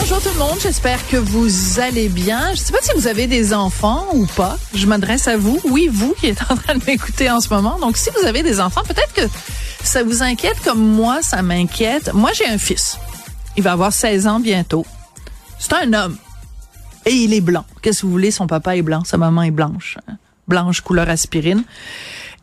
Bonjour tout le monde, j'espère que vous allez bien. Je ne sais pas si vous avez des enfants ou pas. Je m'adresse à vous. Oui, vous qui êtes en train de m'écouter en ce moment. Donc si vous avez des enfants, peut-être que ça vous inquiète comme moi, ça m'inquiète. Moi, j'ai un fils. Il va avoir 16 ans bientôt. C'est un homme. Et il est blanc. Qu'est-ce que vous voulez? Son papa est blanc, sa maman est blanche. hein. Blanche couleur aspirine.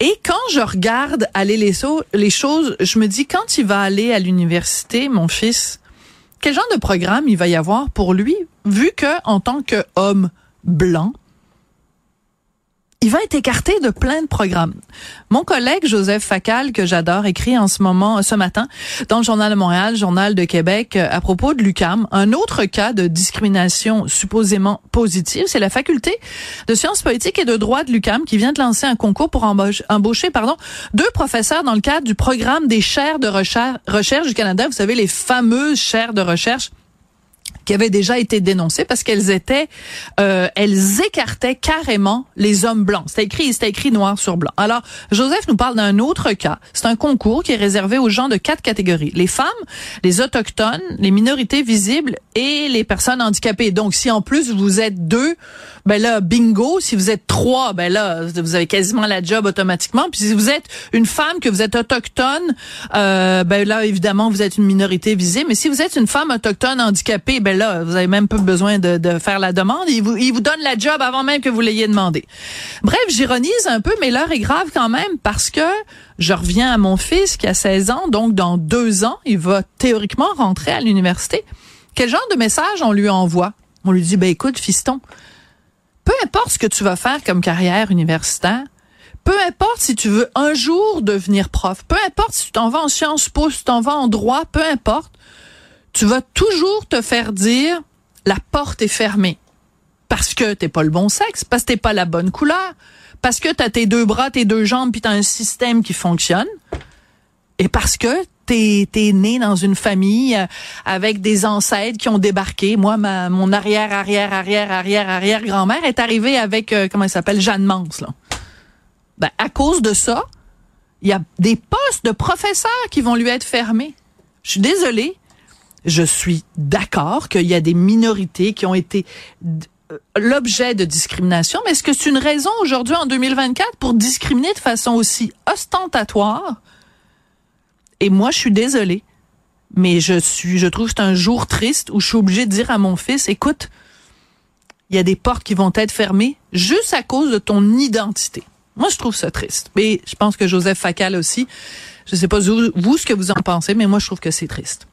Et quand je regarde aller les, les choses, je me dis, quand il va aller à l'université, mon fils, quel genre de programme il va y avoir pour lui, vu que en tant qu'homme blanc, il va être écarté de plein de programmes. Mon collègue Joseph Facal, que j'adore, écrit en ce moment, ce matin, dans le Journal de Montréal, Journal de Québec, euh, à propos de l'UCAM, un autre cas de discrimination supposément positive, c'est la faculté de sciences politiques et de droit de l'UCAM qui vient de lancer un concours pour embaucher, pardon, deux professeurs dans le cadre du programme des chaires de recherche, recherche du Canada. Vous savez, les fameuses chaires de recherche qui avaient déjà été dénoncées parce qu'elles étaient, euh, elles écartaient carrément les hommes blancs. C'était écrit, c'était écrit noir sur blanc. Alors, Joseph nous parle d'un autre cas. C'est un concours qui est réservé aux gens de quatre catégories les femmes, les autochtones, les minorités visibles et les personnes handicapées. Donc, si en plus vous êtes deux, ben là, bingo. Si vous êtes trois, ben là, vous avez quasiment la job automatiquement. Puis si vous êtes une femme, que vous êtes autochtone, euh, ben là, évidemment, vous êtes une minorité visible. Mais si vous êtes une femme autochtone handicapée, ben là, vous avez même pas besoin de, faire la demande. Il vous, il vous donne la job avant même que vous l'ayez demandé. Bref, j'ironise un peu, mais l'heure est grave quand même parce que je reviens à mon fils qui a 16 ans, donc dans deux ans, il va théoriquement rentrer à l'université. Quel genre de message on lui envoie? On lui dit, ben écoute, fiston, peu importe ce que tu vas faire comme carrière universitaire, peu importe si tu veux un jour devenir prof, peu importe si tu t'en vas en Sciences Po, si tu t'en vas en droit, peu importe, tu vas toujours te faire dire la porte est fermée. Parce que t'es pas le bon sexe, parce que t'es pas la bonne couleur, parce que t'as tes deux bras, tes deux jambes, puis t'as un système qui fonctionne, et parce que t'es es né dans une famille euh, avec des ancêtres qui ont débarqué. Moi, ma, mon arrière, arrière, arrière, arrière, arrière grand-mère est arrivée avec euh, comment elle s'appelle Jeanne Mance. Là. Ben, à cause de ça, il y a des postes de professeurs qui vont lui être fermés. Je suis désolée. Je suis d'accord qu'il y a des minorités qui ont été euh, l'objet de discrimination, mais est-ce que c'est une raison aujourd'hui en 2024 pour discriminer de façon aussi ostentatoire? Et moi, je suis désolée, mais je suis, je trouve que c'est un jour triste où je suis obligée de dire à mon fils, écoute, il y a des portes qui vont être fermées juste à cause de ton identité. Moi, je trouve ça triste. Mais je pense que Joseph Facal aussi. Je sais pas vous ce que vous en pensez, mais moi, je trouve que c'est triste.